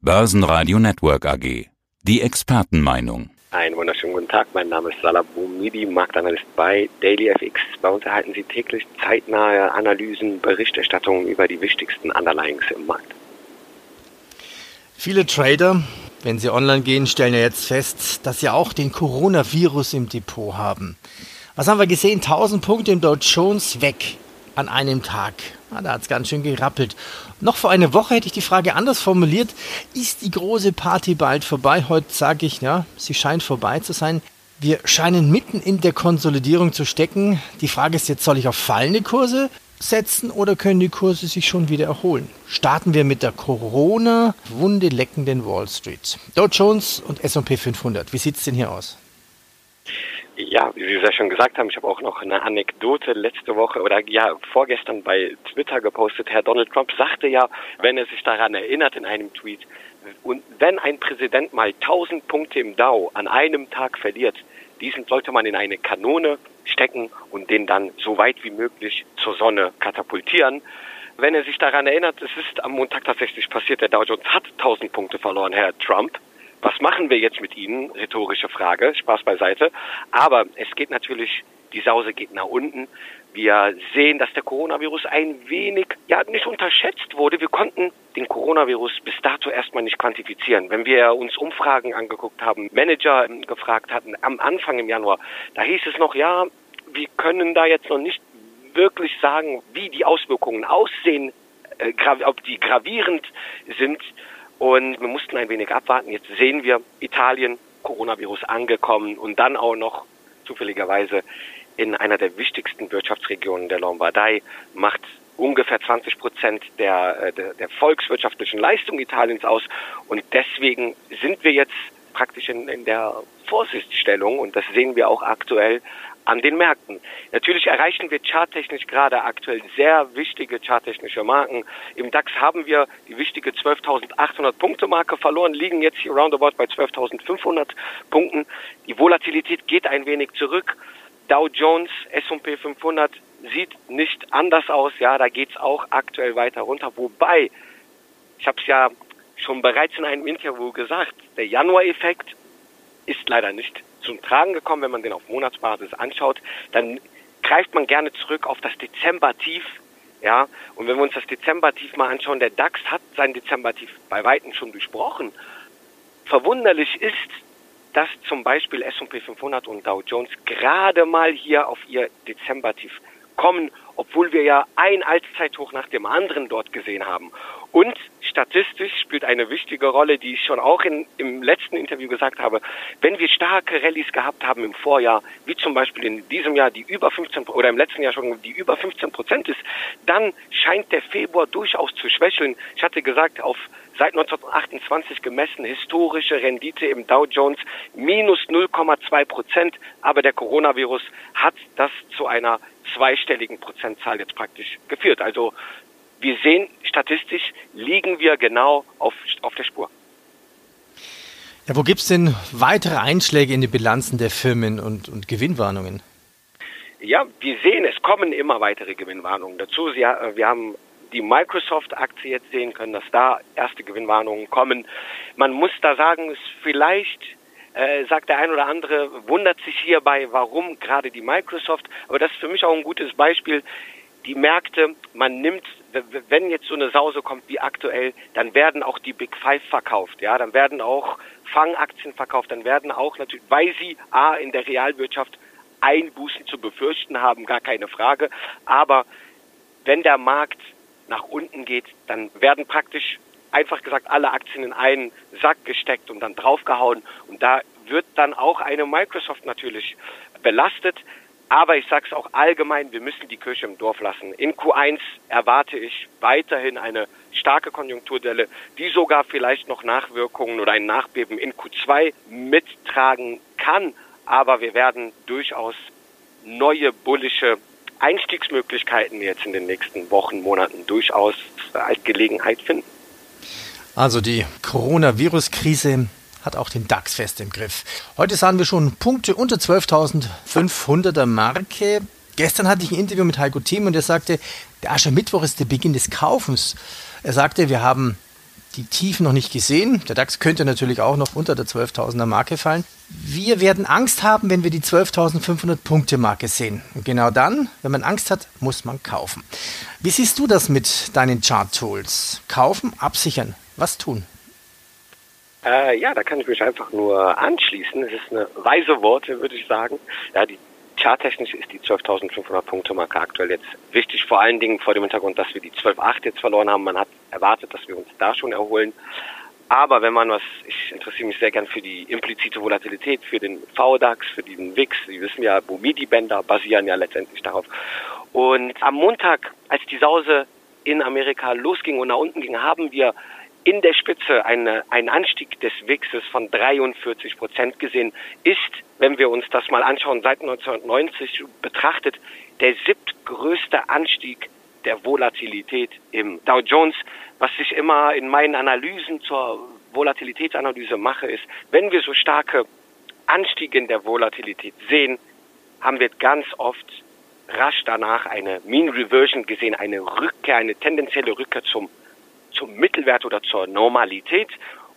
Börsenradio Network AG. Die Expertenmeinung. Einen wunderschönen guten Tag. Mein Name ist Salah Boumidi, Marktanalyst bei DailyFX. Bei uns erhalten Sie täglich zeitnahe Analysen, Berichterstattungen über die wichtigsten Underlyings im Markt. Viele Trader, wenn sie online gehen, stellen ja jetzt fest, dass sie auch den Coronavirus im Depot haben. Was haben wir gesehen? 1000 Punkte im Dow Jones weg an einem Tag. Ah, da hat es ganz schön gerappelt. Noch vor einer Woche hätte ich die Frage anders formuliert. Ist die große Party bald vorbei? Heute sage ich, ja, sie scheint vorbei zu sein. Wir scheinen mitten in der Konsolidierung zu stecken. Die Frage ist jetzt, soll ich auf fallende Kurse setzen oder können die Kurse sich schon wieder erholen? Starten wir mit der Corona-Wunde leckenden Wall Street. Dow Jones und S&P 500. Wie sieht es denn hier aus? Ja, wie Sie ja schon gesagt haben, ich habe auch noch eine Anekdote letzte Woche oder ja vorgestern bei Twitter gepostet. Herr Donald Trump sagte ja, wenn er sich daran erinnert in einem Tweet, und wenn ein Präsident mal 1000 Punkte im Dow an einem Tag verliert, diesen sollte man in eine Kanone stecken und den dann so weit wie möglich zur Sonne katapultieren. Wenn er sich daran erinnert, es ist am Montag tatsächlich passiert, der Dow Jones hat 1000 Punkte verloren, Herr Trump. Was machen wir jetzt mit Ihnen? Rhetorische Frage, Spaß beiseite. Aber es geht natürlich, die Sause geht nach unten. Wir sehen, dass der Coronavirus ein wenig, ja, nicht unterschätzt wurde. Wir konnten den Coronavirus bis dato erstmal nicht quantifizieren. Wenn wir uns Umfragen angeguckt haben, Manager ähm, gefragt hatten, am Anfang im Januar, da hieß es noch, ja, wir können da jetzt noch nicht wirklich sagen, wie die Auswirkungen aussehen, äh, ob die gravierend sind. Und wir mussten ein wenig abwarten. Jetzt sehen wir Italien, Coronavirus angekommen und dann auch noch zufälligerweise in einer der wichtigsten Wirtschaftsregionen der Lombardei macht ungefähr 20 Prozent der, äh, der, der volkswirtschaftlichen Leistung Italiens aus. Und deswegen sind wir jetzt praktisch in, in der Vorsichtsstellung und das sehen wir auch aktuell an den Märkten. Natürlich erreichen wir charttechnisch gerade aktuell sehr wichtige charttechnische Marken. Im DAX haben wir die wichtige 12.800 Punkte Marke verloren, liegen jetzt hier roundabout bei 12.500 Punkten. Die Volatilität geht ein wenig zurück. Dow Jones, S&P 500 sieht nicht anders aus. Ja, da geht's auch aktuell weiter runter. Wobei, ich habe es ja schon bereits in einem Interview gesagt, der Januar-Effekt ist leider nicht zum Tragen gekommen, wenn man den auf Monatsbasis anschaut, dann greift man gerne zurück auf das Dezember-Tief. Ja, und wenn wir uns das Dezember-Tief mal anschauen, der DAX hat sein Dezember-Tief bei Weitem schon durchbrochen. Verwunderlich ist, dass zum Beispiel S&P 500 und Dow Jones gerade mal hier auf ihr Dezember-Tief kommen, obwohl wir ja ein Allzeithoch nach dem anderen dort gesehen haben. Und statistisch spielt eine wichtige Rolle, die ich schon auch in, im letzten Interview gesagt habe. Wenn wir starke Rallyes gehabt haben im Vorjahr, wie zum Beispiel in diesem Jahr die über 15 oder im letzten Jahr schon die über 15 Prozent ist, dann scheint der Februar durchaus zu schwächeln. Ich hatte gesagt, auf seit 1928 gemessen historische Rendite im Dow Jones minus 0,2 Prozent, aber der Coronavirus hat das zu einer zweistelligen Prozentzahl jetzt praktisch geführt. Also wir sehen, statistisch liegen wir genau auf, auf der Spur. Ja, wo gibt es denn weitere Einschläge in die Bilanzen der Firmen und, und Gewinnwarnungen? Ja, wir sehen, es kommen immer weitere Gewinnwarnungen dazu. Sie, wir haben die Microsoft-Aktie jetzt sehen können, dass da erste Gewinnwarnungen kommen. Man muss da sagen, es vielleicht äh, sagt der ein oder andere, wundert sich hierbei, warum gerade die Microsoft. Aber das ist für mich auch ein gutes Beispiel. Die Märkte, man nimmt wenn jetzt so eine Sause kommt wie aktuell, dann werden auch die Big Five verkauft, ja, dann werden auch Fangaktien verkauft, dann werden auch natürlich, weil sie A in der Realwirtschaft Einbußen zu befürchten haben, gar keine Frage, aber wenn der Markt nach unten geht, dann werden praktisch einfach gesagt alle Aktien in einen Sack gesteckt und dann draufgehauen und da wird dann auch eine Microsoft natürlich belastet. Aber ich sage es auch allgemein, wir müssen die Kirche im Dorf lassen. In Q1 erwarte ich weiterhin eine starke Konjunkturdelle, die sogar vielleicht noch Nachwirkungen oder ein Nachbeben in Q2 mittragen kann. Aber wir werden durchaus neue bullische Einstiegsmöglichkeiten jetzt in den nächsten Wochen, Monaten durchaus als Gelegenheit finden. Also die Coronavirus-Krise hat auch den DAX fest im Griff. Heute sahen wir schon Punkte unter 12.500er Marke. Gestern hatte ich ein Interview mit Heiko Thiem und er sagte, der Aschermittwoch ist der Beginn des Kaufens. Er sagte, wir haben die Tiefen noch nicht gesehen. Der DAX könnte natürlich auch noch unter der 12.000er Marke fallen. Wir werden Angst haben, wenn wir die 12.500 Punkte Marke sehen. Und genau dann, wenn man Angst hat, muss man kaufen. Wie siehst du das mit deinen Chart-Tools? Kaufen, absichern. Was tun? Äh, ja, da kann ich mich einfach nur anschließen. Es ist eine weise Worte, würde ich sagen. Ja, die charttechnisch ist die 12.500 Punkte Marke aktuell jetzt wichtig, vor allen Dingen vor dem Hintergrund, dass wir die 12.8 jetzt verloren haben. Man hat erwartet, dass wir uns da schon erholen. Aber wenn man was, ich interessiere mich sehr gern für die implizite Volatilität, für den VDAX, für diesen WIX. Sie wissen ja, Bumidi-Bänder basieren ja letztendlich darauf. Und am Montag, als die Sause in Amerika losging und nach unten ging, haben wir in der Spitze eine, ein Anstieg des WIXes von 43 Prozent gesehen, ist, wenn wir uns das mal anschauen, seit 1990 betrachtet, der siebtgrößte Anstieg der Volatilität im Dow Jones. Was ich immer in meinen Analysen zur Volatilitätsanalyse mache, ist, wenn wir so starke Anstiege in der Volatilität sehen, haben wir ganz oft rasch danach eine Mean Reversion gesehen, eine Rückkehr, eine tendenzielle Rückkehr zum Mittelwert oder zur Normalität.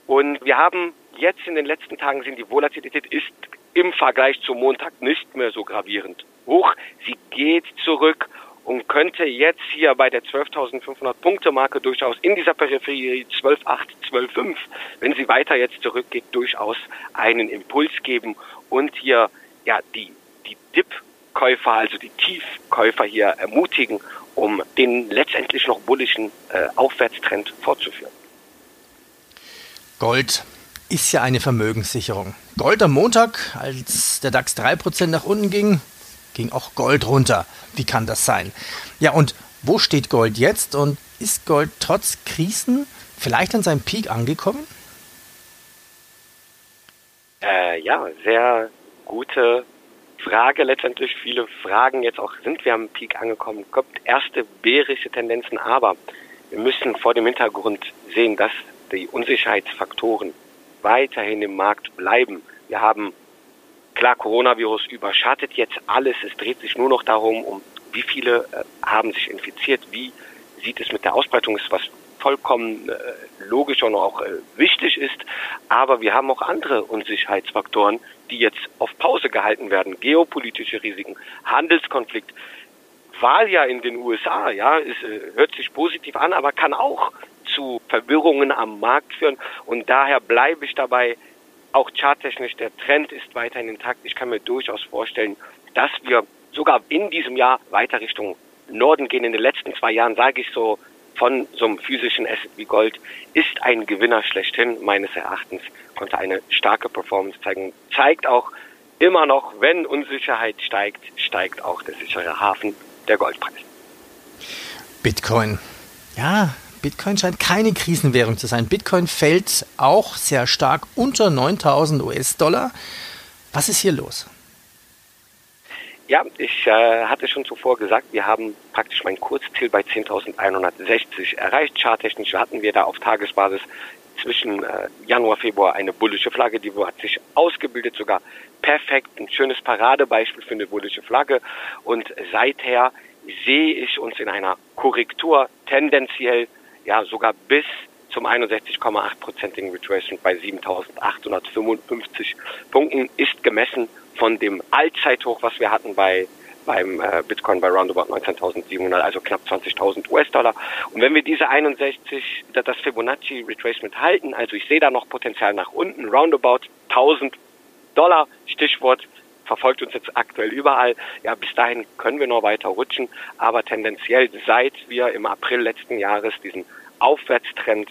Und wir haben jetzt in den letzten Tagen sehen, die Volatilität ist im Vergleich zum Montag nicht mehr so gravierend hoch. Sie geht zurück und könnte jetzt hier bei der 12.500 Punkte Marke durchaus in dieser Peripherie 12.8, 12.5, wenn sie weiter jetzt zurückgeht, durchaus einen Impuls geben und hier ja die die Dip-Käufer, also die Tiefkäufer hier ermutigen um den letztendlich noch bullischen äh, Aufwärtstrend fortzuführen. Gold ist ja eine Vermögenssicherung. Gold am Montag, als der DAX 3% nach unten ging, ging auch Gold runter. Wie kann das sein? Ja, und wo steht Gold jetzt und ist Gold trotz Krisen vielleicht an seinem Peak angekommen? Äh, ja, sehr gute Frage letztendlich, viele Fragen jetzt auch, sind wir am Peak angekommen, kommt erste bärische Tendenzen, aber wir müssen vor dem Hintergrund sehen, dass die Unsicherheitsfaktoren weiterhin im Markt bleiben. Wir haben, klar, Coronavirus überschattet jetzt alles, es dreht sich nur noch darum, um wie viele äh, haben sich infiziert, wie sieht es mit der Ausbreitung? Ist, was vollkommen äh, logisch und auch äh, wichtig ist. Aber wir haben auch andere Unsicherheitsfaktoren, die jetzt auf Pause gehalten werden. Geopolitische Risiken, Handelskonflikt, Wahljahr in den USA, ja, es äh, hört sich positiv an, aber kann auch zu Verwirrungen am Markt führen. Und daher bleibe ich dabei, auch charttechnisch, der Trend ist weiterhin intakt. Ich kann mir durchaus vorstellen, dass wir sogar in diesem Jahr weiter Richtung Norden gehen. In den letzten zwei Jahren sage ich so von so einem physischen Asset wie Gold ist ein Gewinner schlechthin, meines Erachtens, konnte eine starke Performance zeigen. Zeigt auch immer noch, wenn Unsicherheit steigt, steigt auch der sichere Hafen, der Goldpreis. Bitcoin. Ja, Bitcoin scheint keine Krisenwährung zu sein. Bitcoin fällt auch sehr stark unter 9000 US-Dollar. Was ist hier los? Ja, ich äh, hatte schon zuvor gesagt, wir haben praktisch mein Kurzziel bei 10.160 erreicht. Charttechnisch hatten wir da auf Tagesbasis zwischen äh, Januar, Februar eine bullische Flagge, die hat sich ausgebildet, sogar perfekt, ein schönes Paradebeispiel für eine bullische Flagge. Und seither sehe ich uns in einer Korrektur tendenziell ja sogar bis zum 61,8-prozentigen Retracement bei 7.855 Punkten ist gemessen von dem Allzeithoch, was wir hatten bei beim äh, Bitcoin bei roundabout 19.700, also knapp 20.000 US-Dollar. Und wenn wir diese 61, das Fibonacci Retracement halten, also ich sehe da noch Potenzial nach unten, roundabout 1.000 Dollar, Stichwort verfolgt uns jetzt aktuell überall. Ja, bis dahin können wir noch weiter rutschen, aber tendenziell seit wir im April letzten Jahres diesen Aufwärtstrend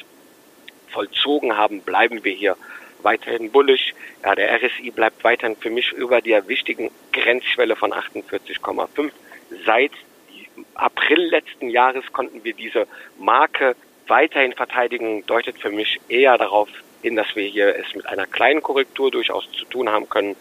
vollzogen haben, bleiben wir hier weiterhin bullisch. Ja, der RSI bleibt weiterhin für mich über der wichtigen Grenzschwelle von 48,5. Seit April letzten Jahres konnten wir diese Marke weiterhin verteidigen, deutet für mich eher darauf hin, dass wir hier es mit einer kleinen Korrektur durchaus zu tun haben können,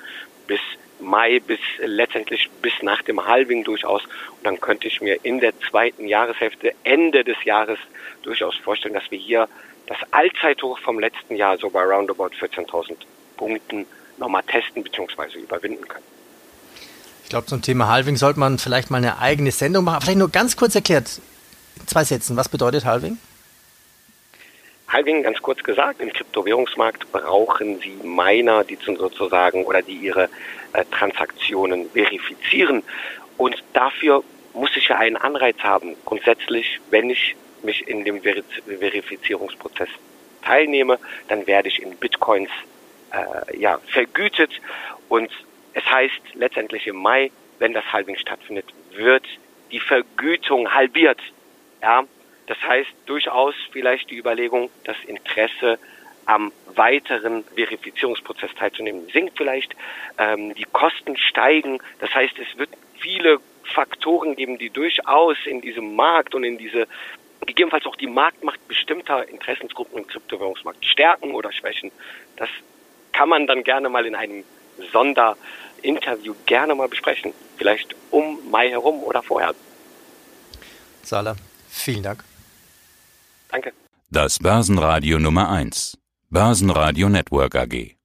bis Mai, bis letztendlich bis nach dem Halving durchaus. Und dann könnte ich mir in der zweiten Jahreshälfte, Ende des Jahres, durchaus vorstellen, dass wir hier das Allzeithoch vom letzten Jahr so bei roundabout 14.000 Punkten nochmal testen bzw. überwinden können. Ich glaube, zum Thema Halving sollte man vielleicht mal eine eigene Sendung machen. Vielleicht nur ganz kurz erklärt, in zwei Sätzen, was bedeutet Halving? Halving, ganz kurz gesagt, im Kryptowährungsmarkt brauchen Sie Miner, die sozusagen oder die ihre äh, Transaktionen verifizieren. Und dafür muss ich ja einen Anreiz haben. Grundsätzlich, wenn ich mich in dem Verifizierungsprozess teilnehme, dann werde ich in Bitcoins äh, ja, vergütet. Und es heißt letztendlich im Mai, wenn das Halving stattfindet, wird die Vergütung halbiert. Ja, das heißt durchaus vielleicht die Überlegung, das Interesse am weiteren Verifizierungsprozess teilzunehmen sinkt vielleicht, ähm, die Kosten steigen. Das heißt, es wird viele Faktoren geben, die durchaus in diesem Markt und in diese gegebenenfalls auch die Marktmacht bestimmter Interessensgruppen im Kryptowährungsmarkt stärken oder schwächen. Das kann man dann gerne mal in einem Sonderinterview gerne mal besprechen. Vielleicht um Mai herum oder vorher. Sala, vielen Dank. Danke. Das Börsenradio Nummer 1. Börsenradio Network AG.